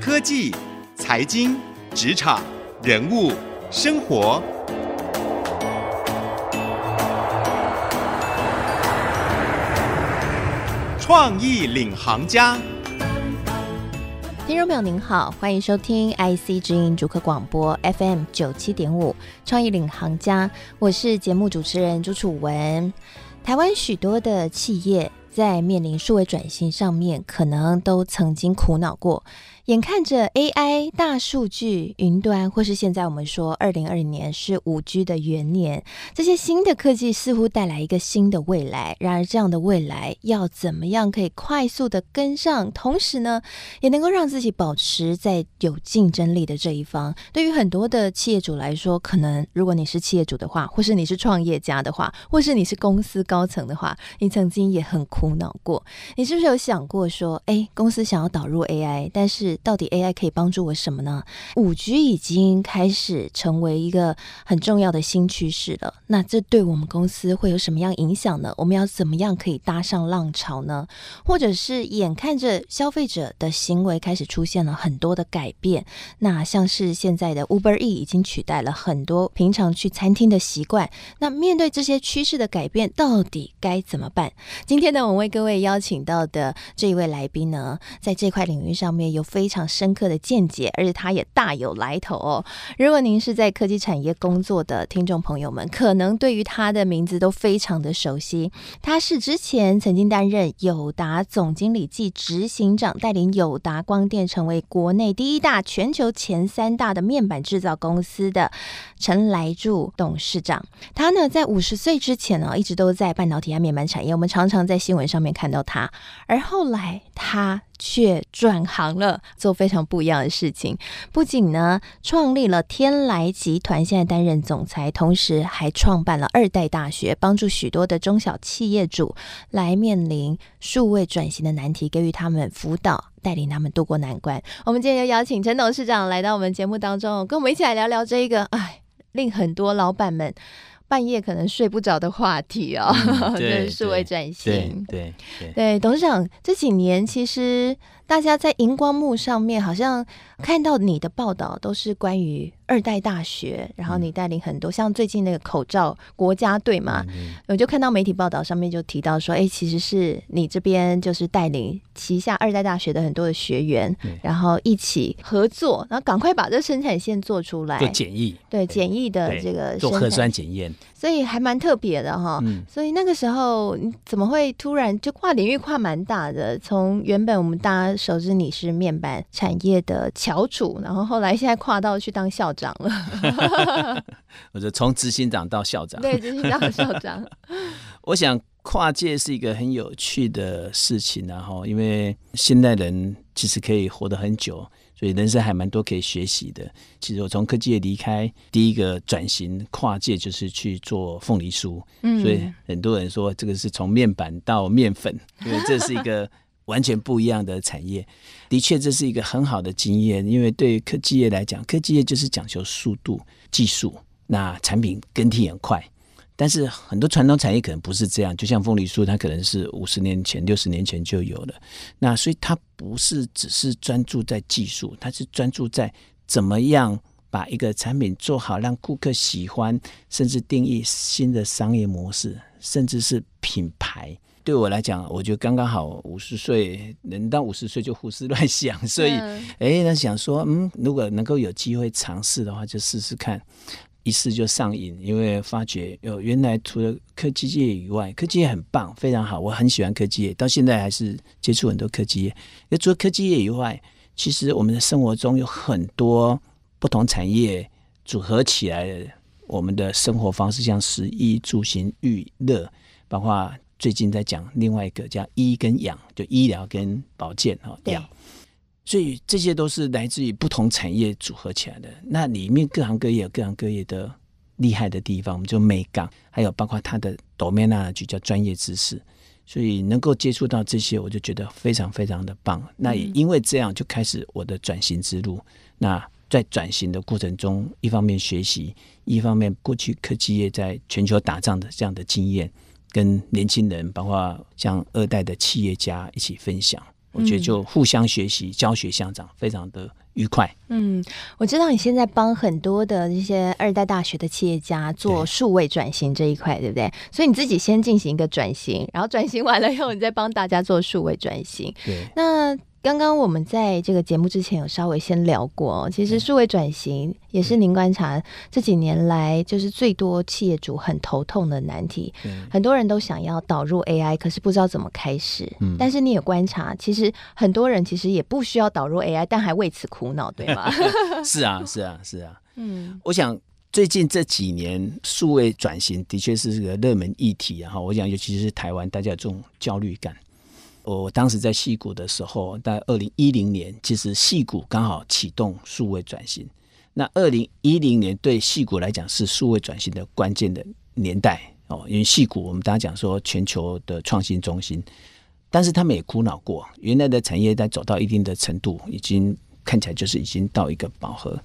科技、财经、职场、人物、生活，创意领航家。听众朋友您好，欢迎收听 IC 之音主客广播 FM 九七点五创意领航家，我是节目主持人朱楚文。台湾许多的企业在面临数位转型上面，可能都曾经苦恼过。眼看着 AI、大数据、云端，或是现在我们说二零二零年是五 G 的元年，这些新的科技似乎带来一个新的未来。然而，这样的未来要怎么样可以快速的跟上，同时呢，也能够让自己保持在有竞争力的这一方？对于很多的企业主来说，可能如果你是企业主的话，或是你是创业家的话，或是你是公司高层的话，你曾经也很苦恼过。你是不是有想过说，哎，公司想要导入 AI，但是到底 AI 可以帮助我什么呢五 G 已经开始成为一个很重要的新趋势了。那这对我们公司会有什么样影响呢？我们要怎么样可以搭上浪潮呢？或者是眼看着消费者的行为开始出现了很多的改变，那像是现在的 Uber E 已经取代了很多平常去餐厅的习惯。那面对这些趋势的改变，到底该怎么办？今天呢，我为各位邀请到的这一位来宾呢，在这块领域上面有非非常深刻的见解，而且他也大有来头哦。如果您是在科技产业工作的听众朋友们，可能对于他的名字都非常的熟悉。他是之前曾经担任友达总经理暨执行长，带领友达光电成为国内第一大、全球前三大的面板制造公司的陈来柱董事长。他呢，在五十岁之前呢，一直都在半导体和面板产业，我们常常在新闻上面看到他。而后来他。却转行了，做非常不一样的事情。不仅呢，创立了天来集团，现在担任总裁，同时还创办了二代大学，帮助许多的中小企业主来面临数位转型的难题，给予他们辅导，带领他们渡过难关。我们今天就邀请陈董事长来到我们节目当中，跟我们一起来聊聊这一个，哎，令很多老板们。半夜可能睡不着的话题哦，嗯、对，数位转型，对对对，对，对，董事长这几年其实。大家在荧光幕上面好像看到你的报道都是关于二代大学，然后你带领很多像最近那个口罩国家队嘛，我就看到媒体报道上面就提到说，哎，其实是你这边就是带领旗下二代大学的很多的学员，然后一起合作，然后赶快把这生产线做出来，做检疫，对简易的这个做核酸检验，所以还蛮特别的哈。所以那个时候你怎么会突然就跨领域跨蛮大的？从原本我们大家。熟知你是面板产业的翘楚，然后后来现在跨到去当校长了。我说从执行长到校长，对，执行长和校长。我想跨界是一个很有趣的事情，然后因为现代人其实可以活得很久，所以人生还蛮多可以学习的。其实我从科技业离开，第一个转型跨界就是去做凤梨酥，嗯，所以很多人说这个是从面板到面粉，因为这是一个。完全不一样的产业，的确这是一个很好的经验。因为对于科技业来讲，科技业就是讲求速度、技术，那产品更替很快。但是很多传统产业可能不是这样，就像凤梨酥，它可能是五十年前、六十年前就有了。那所以它不是只是专注在技术，它是专注在怎么样把一个产品做好，让顾客喜欢，甚至定义新的商业模式，甚至是品牌。对我来讲，我觉得刚刚好，五十岁人到五十岁就胡思乱想，所以哎，那想说，嗯，如果能够有机会尝试的话，就试试看，一试就上瘾，因为发觉有原来除了科技业以外，科技业很棒，非常好，我很喜欢科技业，到现在还是接触很多科技业。那除了科技业以外，其实我们的生活中有很多不同产业组合起来的我们的生活方式，像食衣住行娱乐，包括。最近在讲另外一个叫医跟养，就医疗跟保健哈养，所以这些都是来自于不同产业组合起来的。那里面各行各业有各行各业的厉害的地方，我们就美港，还有包括它的 domain knowledge 叫专业知识，所以能够接触到这些，我就觉得非常非常的棒。那也因为这样，就开始我的转型之路。那在转型的过程中，一方面学习，一方面过去科技业在全球打仗的这样的经验。跟年轻人，包括像二代的企业家一起分享，我觉得就互相学习、教学相长，非常的愉快。嗯，我知道你现在帮很多的这些二代大学的企业家做数位转型这一块，对，对不对？所以你自己先进行一个转型，然后转型完了以后，你再帮大家做数位转型。对，那。刚刚我们在这个节目之前有稍微先聊过，其实数位转型也是您观察这几年来就是最多企业主很头痛的难题。很多人都想要导入 AI，可是不知道怎么开始。嗯但是你也观察，其实很多人其实也不需要导入 AI，但还为此苦恼，对吗？是啊，是啊，是啊。嗯，我想最近这几年数位转型的确是个热门议题啊。哈，我想尤其是台湾，大家有这种焦虑感。我当时在戏谷的时候，在二零一零年，其实戏谷刚好启动数位转型。那二零一零年对戏谷来讲是数位转型的关键的年代哦，因为戏谷我们大家讲说全球的创新中心，但是他们也苦恼过，原来的产业在走到一定的程度，已经看起来就是已经到一个饱和。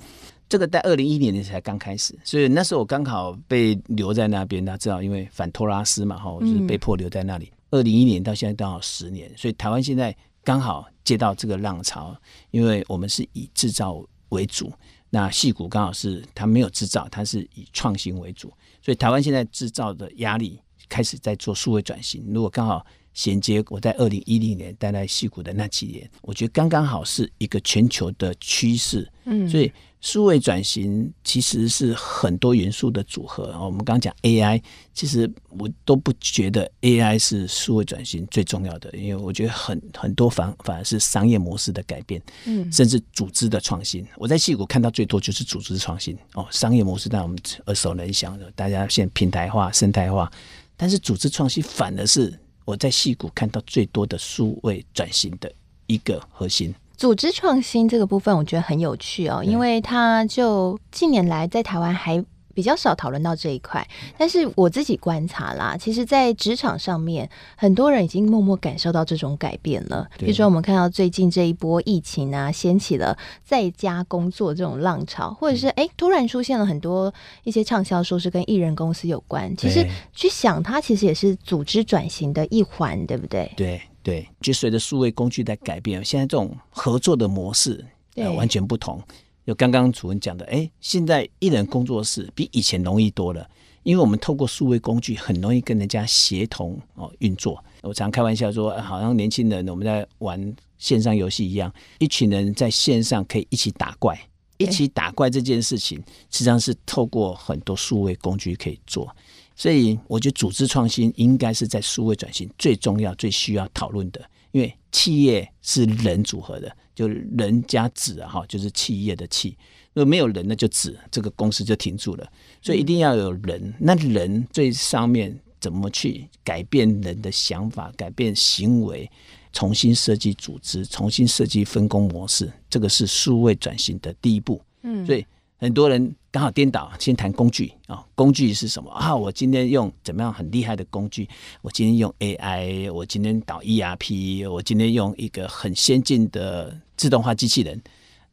这个在二零一零年才刚开始，所以那时候我刚好被留在那边，大家知道因为反托拉斯嘛，哈，我就是被迫留在那里。二零一一年到现在刚好十年，所以台湾现在刚好接到这个浪潮，因为我们是以制造为主，那戏谷刚好是它没有制造，它是以创新为主，所以台湾现在制造的压力开始在做数位转型。如果刚好衔接我在二零一零年待在戏谷的那几年，我觉得刚刚好是一个全球的趋势，嗯，所以。数位转型其实是很多元素的组合。我们刚刚讲 AI，其实我都不觉得 AI 是数位转型最重要的，因为我觉得很很多反反而是商业模式的改变，嗯，甚至组织的创新。我在戏谷看到最多就是组织创新哦，商业模式让我们耳熟能详的，大家现在平台化、生态化，但是组织创新反而是我在戏谷看到最多的数位转型的一个核心。组织创新这个部分，我觉得很有趣哦，因为它就近年来在台湾还比较少讨论到这一块。但是我自己观察啦，其实，在职场上面，很多人已经默默感受到这种改变了。比如说，我们看到最近这一波疫情啊，掀起了在家工作这种浪潮，或者是哎，突然出现了很多一些畅销书是跟艺人公司有关。其实去想，它其实也是组织转型的一环，对不对？对。对，就随着数位工具在改变，现在这种合作的模式呃完全不同。就刚刚主任讲的，哎，现在一人工作室比以前容易多了，因为我们透过数位工具很容易跟人家协同哦运作。我常开玩笑说，好像年轻人我们在玩线上游戏一样，一群人在线上可以一起打怪，一起打怪这件事情实际上是透过很多数位工具可以做。所以，我觉得组织创新应该是在数位转型最重要、最需要讨论的。因为企业是人组合的，就人加子啊，哈，就是企业的企。如果没有人，那就子，这个公司就停住了。所以一定要有人。那人最上面怎么去改变人的想法、改变行为，重新设计组织、重新设计分工模式，这个是数位转型的第一步。嗯，所以。很多人刚好颠倒，先谈工具啊，工具是什么啊？我今天用怎么样很厉害的工具？我今天用 AI，我今天导 ERP，我今天用一个很先进的自动化机器人，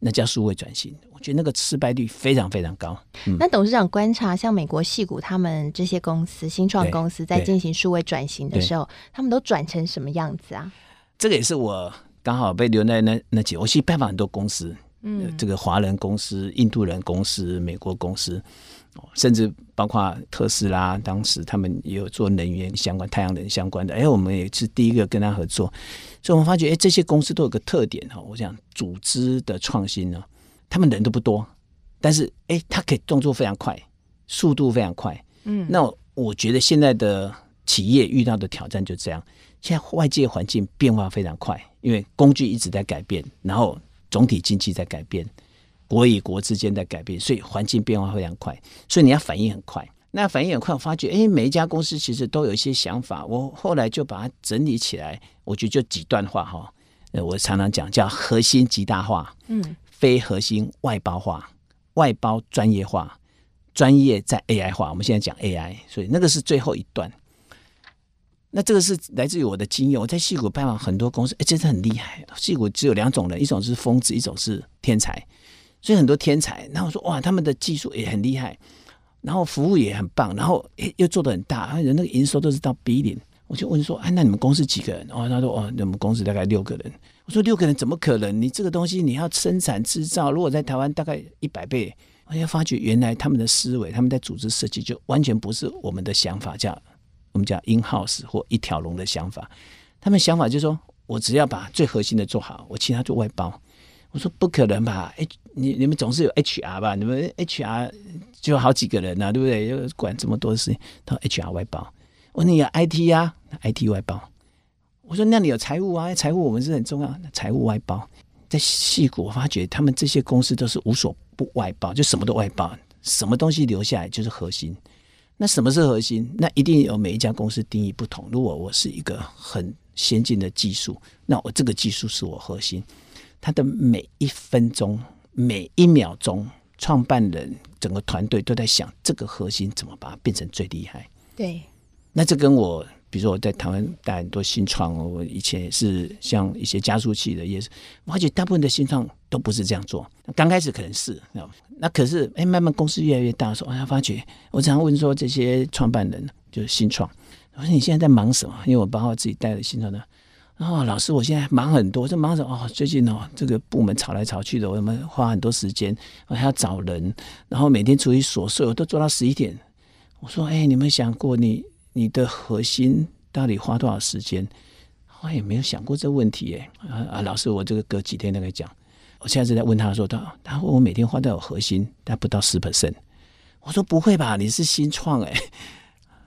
那叫数位转型。我觉得那个失败率非常非常高。嗯、那董事长观察，像美国戏谷他们这些公司、新创公司在进行数位转型的时候，他们都转成什么样子啊？这个也是我刚好被留在那那几，我去拜访很多公司。嗯，这个华人公司、印度人公司、美国公司，甚至包括特斯拉，当时他们也有做能源相关、太阳能相关的。哎，我们也是第一个跟他合作，所以我们发觉，哎，这些公司都有个特点哈。我想组织的创新呢，他们人都不多，但是哎，他可以动作非常快，速度非常快。嗯，那我觉得现在的企业遇到的挑战就这样，现在外界环境变化非常快，因为工具一直在改变，然后。总体经济在改变，国与国之间在改变，所以环境变化非常快，所以你要反应很快。那反应很快，我发觉，哎，每一家公司其实都有一些想法。我后来就把它整理起来，我觉得就几段话哈。我常常讲叫核心极大化，嗯，非核心外包化，外包专业化，专业在 AI 化。我们现在讲 AI，所以那个是最后一段。那这个是来自于我的经验，我在戏谷拜访很多公司，哎，真的很厉害。戏谷只有两种人，一种是疯子，一种是天才。所以很多天才，然后我说哇，他们的技术也很厉害，然后服务也很棒，然后诶又做得很大，而且那个营收都是到 billion。我就问说，哎，那你们公司几个人？哦，他说，哦，我们公司大概六个人。我说六个人怎么可能？你这个东西你要生产制造，如果在台湾大概一百倍，我就发觉原来他们的思维，他们在组织设计就完全不是我们的想法，叫我们叫 in house 或一条龙的想法。他们想法就是说我只要把最核心的做好，我其他做外包。我说不可能吧？哎，你你们总是有 HR 吧？你们 HR 就好几个人呐、啊，对不对？要管这么多事情，他 HR 外包。我说你有 IT 呀、啊？IT 外包，我说那你有财务啊？财务我们是很重要，财务外包。在矽谷，我发觉他们这些公司都是无所不外包，就什么都外包，什么东西留下来就是核心。那什么是核心？那一定有每一家公司定义不同。如果我是一个很先进的技术，那我这个技术是我核心。它的每一分钟、每一秒钟，创办人整个团队都在想这个核心怎么把它变成最厉害。对。那这跟我，比如说我在台湾带很多新创，我以前也是像一些加速器的，也是，我发觉大部分的新创都不是这样做。刚开始可能是，那可是哎，慢慢公司越来越大的时候，我才发觉，我常常问说这些创办人就是新创，我说你现在在忙什么？因为我包括自己带的新创的，哦，老师，我现在忙很多，就忙着？哦，最近哦，这个部门吵来吵去的，我们花很多时间，我还要找人，然后每天处理琐碎，我都做到十一点。我说，哎，你有没想过你？你的核心到底花多少时间？我也没有想过这问题哎。啊啊，老师，我这个隔几天再跟你讲。我现在是在问他说，他他问我每天花多少核心，但不到十 percent。我说不会吧，你是新创哎，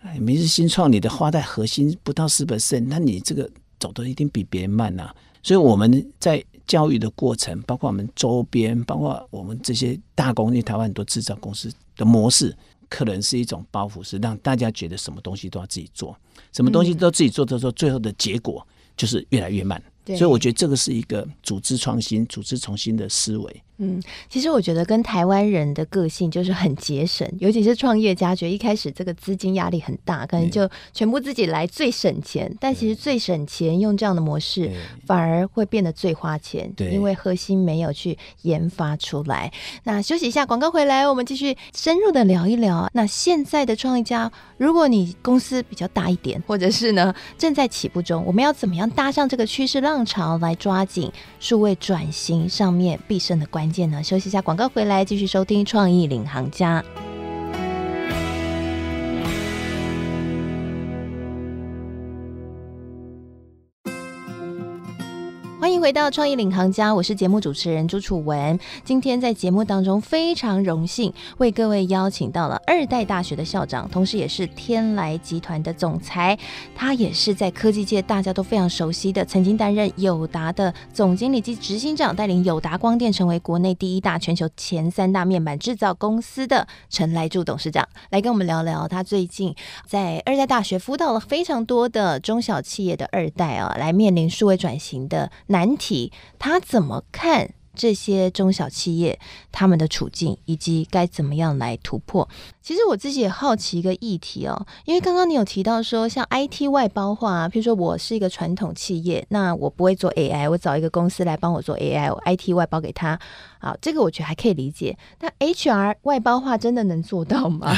哎，你是新创，你的花在核心不到十 percent，那你这个走的一定比别人慢呐、啊。所以我们在教育的过程，包括我们周边，包括我们这些大公司，台湾很多制造公司的模式。可能是一种包袱，是让大家觉得什么东西都要自己做，什么东西都自己做的时候，最后的结果就是越来越慢。所以我觉得这个是一个组织创新、组织重新的思维。嗯，其实我觉得跟台湾人的个性就是很节省，尤其是创业家，觉得一开始这个资金压力很大，可能就全部自己来最省钱。但其实最省钱用这样的模式，反而会变得最花钱，对，因为核心没有去研发出来。那休息一下，广告回来，我们继续深入的聊一聊。那现在的创业家，如果你公司比较大一点，或者是呢正在起步中，我们要怎么样搭上这个趋势浪潮，来抓紧数位转型上面必胜的关系？关键呢，休息一下，广告回来继续收听《创意领航家》。迎回到创意领航家，我是节目主持人朱楚文。今天在节目当中非常荣幸为各位邀请到了二代大学的校长，同时也是天来集团的总裁。他也是在科技界大家都非常熟悉的，曾经担任友达的总经理及执行长，带领友达光电成为国内第一大、全球前三大面板制造公司的陈来柱董事长，来跟我们聊聊他最近在二代大学辅导了非常多的中小企业的二代啊，来面临数位转型的难题，他怎么看这些中小企业他们的处境，以及该怎么样来突破？其实我自己也好奇一个议题哦，因为刚刚你有提到说，像 IT 外包化，啊譬如说我是一个传统企业，那我不会做 AI，我找一个公司来帮我做 AI，我 IT 外包给他，好，这个我觉得还可以理解。那 HR 外包化真的能做到吗？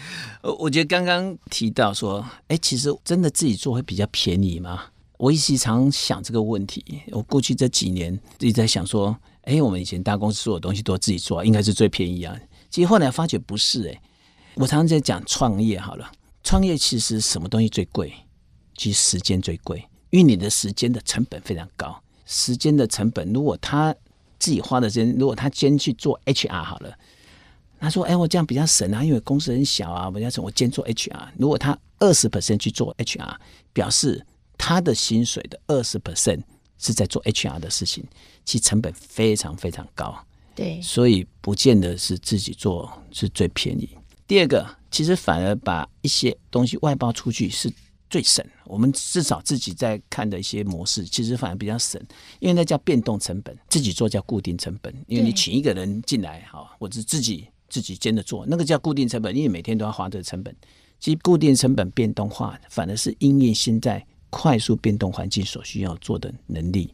我觉得刚刚提到说，哎，其实真的自己做会比较便宜吗？我一直常想这个问题。我过去这几年一直在想说，哎，我们以前大公司所有东西都自己做，应该是最便宜啊。其实后来发觉不是哎。我常常在讲创业好了，创业其实什么东西最贵？其实时间最贵，因为你的时间的成本非常高。时间的成本，如果他自己花的时间，如果他先去做 HR 好了，他说：“哎，我这样比较省啊，因为公司很小啊，我要从我先做 HR。”如果他二十 percent 去做 HR，表示。他的薪水的二十 percent 是在做 HR 的事情，其成本非常非常高。对，所以不见得是自己做是最便宜。第二个，其实反而把一些东西外包出去是最省。我们至少自己在看的一些模式，其实反而比较省，因为那叫变动成本，自己做叫固定成本。因为你请一个人进来，哈，或者自己自己兼着做，那个叫固定成本，因为每天都要花这个成本。其实固定成本变动化，反而是因应现在。快速变动环境所需要做的能力，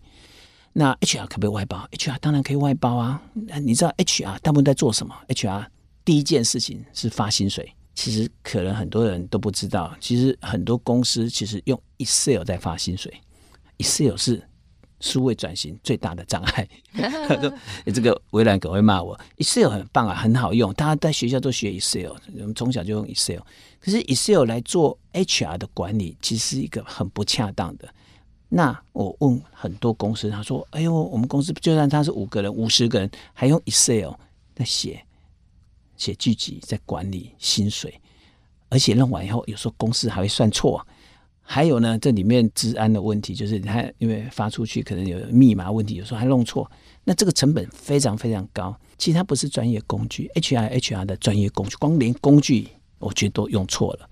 那 HR 可不可以外包？HR 当然可以外包啊。那你知道 HR 大部分在做什么？HR 第一件事情是发薪水，其实可能很多人都不知道，其实很多公司其实用 Excel 在发薪水，Excel 是数位转型最大的障碍。这个微软可会骂我，Excel 很棒啊，很好用，大家在学校都学 Excel，我们从小就用 Excel。可是 Excel 来做 HR 的管理，其实是一个很不恰当的。那我问很多公司，他说：“哎呦，我们公司就算他是五个人、五十个人，还用 Excel 在写写剧集，在管理薪水，而且弄完以后，有时候公司还会算错。还有呢，这里面治安的问题，就是他因为发出去可能有密码问题，有时候还弄错。那这个成本非常非常高。其实它不是专业工具，HR HR 的专业工具，光连工具我觉得都用错了。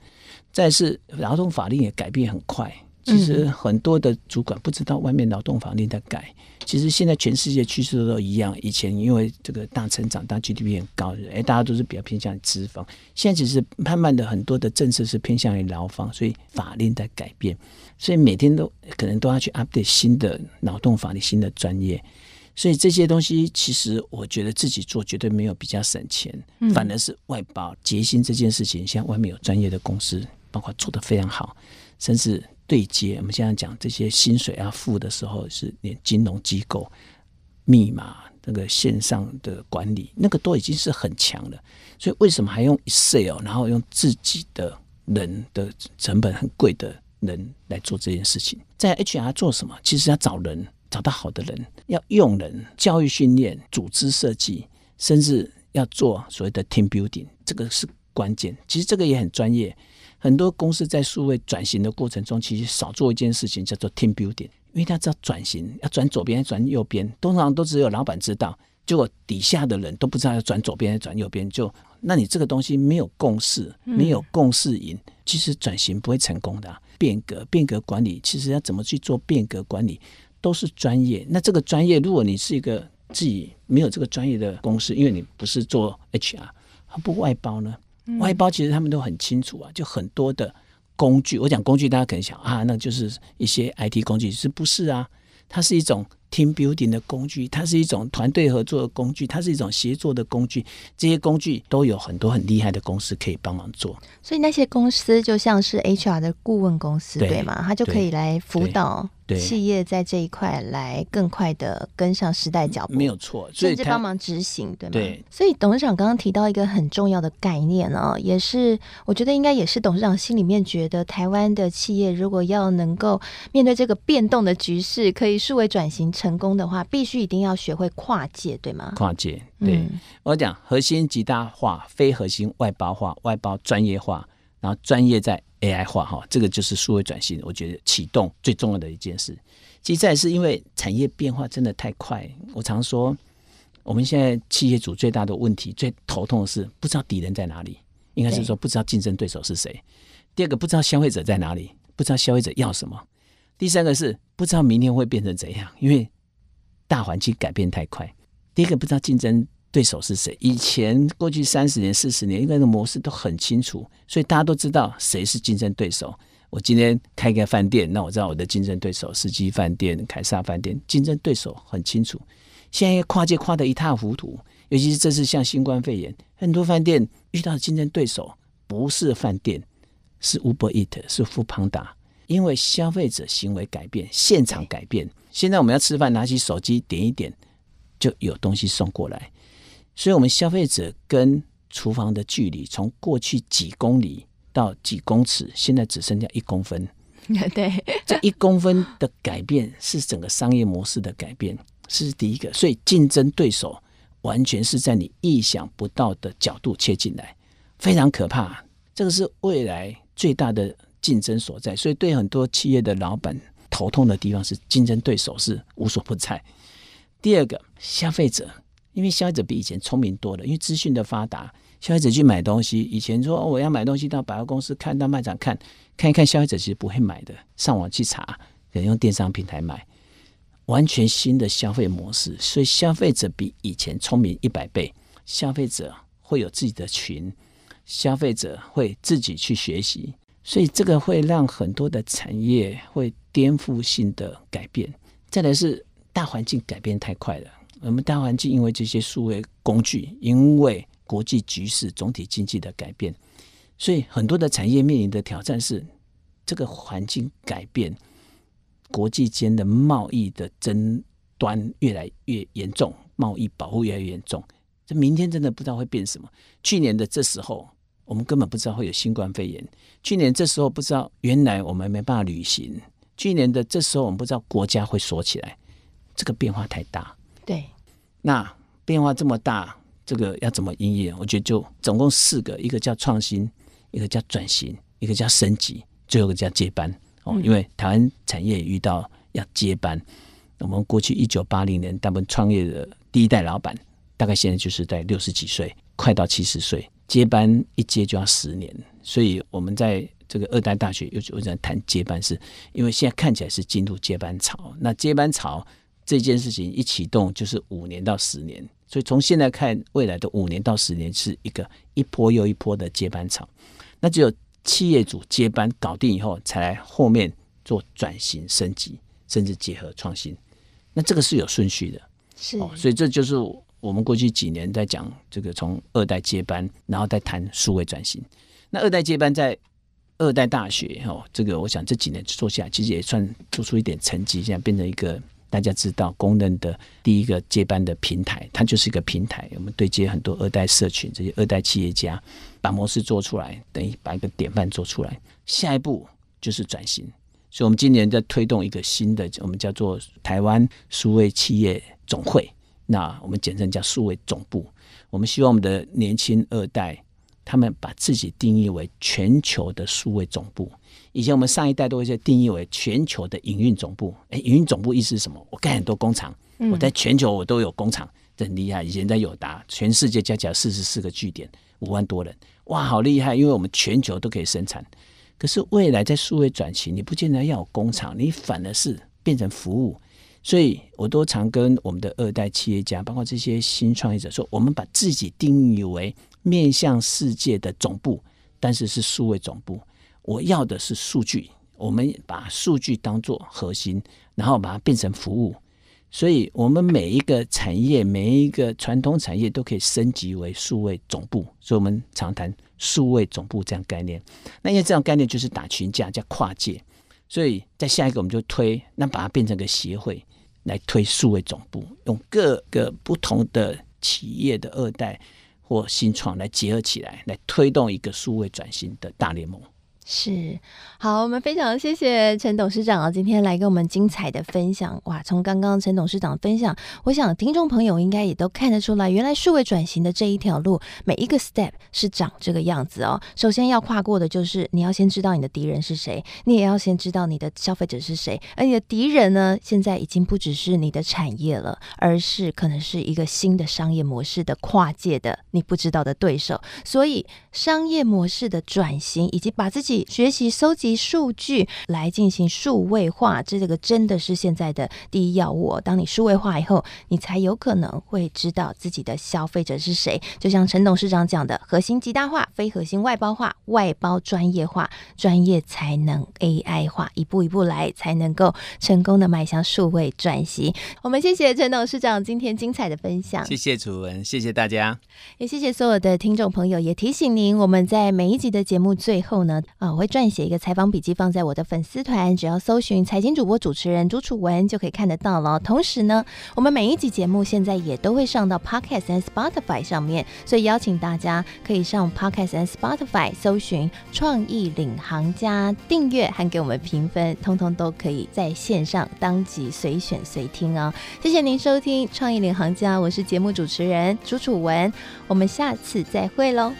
再是劳动法令也改变很快。”其实很多的主管不知道外面劳动法令在改。其实现在全世界趋势都一样。以前因为这个大成长，大 GDP 很高，哎，大家都是比较偏向于资方。现在只是慢慢的很多的政策是偏向于劳方，所以法令在改变。所以每天都可能都要去 update 新的劳动法律、新的专业。所以这些东西，其实我觉得自己做绝对没有比较省钱，反而是外包结薪这件事情，像外面有专业的公司，包括做得非常好，甚至。对接，我们现在讲这些薪水要付的时候，是连金融机构密码那个线上的管理，那个都已经是很强了。所以为什么还用 Excel，然后用自己的人的成本很贵的人来做这件事情？在 HR 做什么？其实要找人，找到好的人，要用人，教育训练、组织设计，甚至要做所谓的 team building，这个是关键。其实这个也很专业。很多公司在数位转型的过程中，其实少做一件事情，叫做 team building。因为他知道转型要转左边，转右边，通常都只有老板知道，结果底下的人都不知道要转左边还是转右边。就那你这个东西没有共识，没有共识赢，其实转型不会成功的啊。变革，变革管理，其实要怎么去做变革管理，都是专业。那这个专业，如果你是一个自己没有这个专业的公司，因为你不是做 HR，他不外包呢？外包其实他们都很清楚啊，就很多的工具。我讲工具，大家可能想啊，那就是一些 IT 工具，是不是啊？它是一种 team building 的工具，它是一种团队合作的工具，它是一种协作的工具。这些工具都有很多很厉害的公司可以帮忙做。所以那些公司就像是 HR 的顾问公司，对，对吗？他就可以来辅导。企业在这一块来更快的跟上时代脚步，没有错，甚至帮忙执行，对吗？对。所以董事长刚刚提到一个很重要的概念哦，也是我觉得应该也是董事长心里面觉得，台湾的企业如果要能够面对这个变动的局势，可以数位转型成功的话，必须一定要学会跨界，对吗？跨界，对。嗯、我讲核心极大化，非核心外包化，外包专业化，然后专业在。AI 化哈，这个就是数位转型，我觉得启动最重要的一件事。其实再是因为产业变化真的太快，我常说，我们现在企业主最大的问题、最头痛的是不知道敌人在哪里，应该是说不知道竞争对手是谁。第二个不知道消费者在哪里，不知道消费者要什么。第三个是不知道明天会变成怎样，因为大环境改变太快。第一个不知道竞争。对手是谁？以前过去三十年、四十年，应该的模式都很清楚，所以大家都知道谁是竞争对手。我今天开一个饭店，那我知道我的竞争对手，世纪饭店、凯撒饭店，竞争对手很清楚。现在跨界跨得一塌糊涂，尤其是这次像新冠肺炎，很多饭店遇到的竞争对手不是饭店，是 Uber Eat，是富庞达因为消费者行为改变，现场改变。现在我们要吃饭，拿起手机点一点，就有东西送过来。所以，我们消费者跟厨房的距离从过去几公里到几公尺，现在只剩下一公分。对，这一公分的改变是整个商业模式的改变，是第一个。所以，竞争对手完全是在你意想不到的角度切进来，非常可怕。这个是未来最大的竞争所在。所以，对很多企业的老板头痛的地方是竞争对手是无所不在。第二个，消费者。因为消费者比以前聪明多了，因为资讯的发达，消费者去买东西，以前说我要买东西到百货公司看，到卖场看，看一看，消费者其实不会买的，上网去查，可能用电商平台买，完全新的消费模式，所以消费者比以前聪明一百倍，消费者会有自己的群，消费者会自己去学习，所以这个会让很多的产业会颠覆性的改变。再来是大环境改变太快了。我们大环境因为这些数位工具，因为国际局势总体经济的改变，所以很多的产业面临的挑战是这个环境改变，国际间的贸易的争端越来越严重，贸易保护越来越严重。这明天真的不知道会变什么。去年的这时候，我们根本不知道会有新冠肺炎。去年这时候不知道，原来我们没办法旅行。去年的这时候，我们不知道国家会锁起来。这个变化太大。对，那变化这么大，这个要怎么营业？我觉得就总共四个，一个叫创新，一个叫转型，一个叫升级，最后一个叫接班。哦，因为台湾产业也遇到要接班。我们过去一九八零年，他们创业的第一代老板，大概现在就是在六十几岁，快到七十岁，接班一接就要十年。所以我们在这个二代大学又就在谈接班，是因为现在看起来是进入接班潮。那接班潮这件事情一启动，就是五年到十年。所以从现在看，未来的五年到十年是一个一波又一波的接班潮。那只有企业主接班搞定以后，才来后面做转型升级，甚至结合创新。那这个是有顺序的，是、哦，所以这就是我们过去几年在讲这个从二代接班，然后再谈数位转型。那二代接班在二代大学哦，这个我想这几年做下来，其实也算做出一点成绩，现在变成一个大家知道公认的第一个接班的平台，它就是一个平台，我们对接很多二代社群，这些二代企业家，把模式做出来，等于把一个典范做出来。下一步就是转型。所以，我们今年在推动一个新的，我们叫做台湾数位企业总会，那我们简称叫数位总部。我们希望我们的年轻二代，他们把自己定义为全球的数位总部。以前我们上一代都会在定义为全球的营运总部。哎，营运总部意思是什么？我盖很多工厂，我在全球我都有工厂，这很厉害。以前在友达，全世界加起来四十四个据点，五万多人，哇，好厉害！因为我们全球都可以生产。可是未来在数位转型，你不见得要有工厂，你反而是变成服务。所以我都常跟我们的二代企业家，包括这些新创业者说，我们把自己定义为面向世界的总部，但是是数位总部。我要的是数据，我们把数据当做核心，然后把它变成服务。所以，我们每一个产业，每一个传统产业都可以升级为数位总部。所以我们常谈数位总部这样概念。那因为这样概念就是打群架，叫跨界。所以在下一个我们就推，那把它变成个协会来推数位总部，用各个不同的企业的二代或新创来结合起来，来推动一个数位转型的大联盟。是，好，我们非常谢谢陈董事长啊，今天来给我们精彩的分享。哇，从刚刚陈董事长分享，我想听众朋友应该也都看得出来，原来数位转型的这一条路，每一个 step 是长这个样子哦。首先要跨过的就是你要先知道你的敌人是谁，你也要先知道你的消费者是谁，而你的敌人呢，现在已经不只是你的产业了，而是可能是一个新的商业模式的跨界的你不知道的对手。所以商业模式的转型以及把自己学习收集数据来进行数位化，这个真的是现在的第一要务。当你数位化以后，你才有可能会知道自己的消费者是谁。就像陈董事长讲的，核心极大化，非核心外包化，外包专业化，专业才能 AI 化，一步一步来，才能够成功的迈向数位转型。我们谢谢陈董事长今天精彩的分享，谢谢楚文，谢谢大家，也谢谢所有的听众朋友。也提醒您，我们在每一集的节目最后呢，啊我会撰写一个采访笔记放在我的粉丝团，只要搜寻财经主播主持人朱楚文就可以看得到了。同时呢，我们每一集节目现在也都会上到 Podcast 和 Spotify 上面，所以邀请大家可以上 Podcast 和 Spotify 搜寻“创意领航家”订阅，还给我们评分，通通都可以在线上当即随选随听哦。谢谢您收听《创意领航家》，我是节目主持人朱楚文，我们下次再会喽。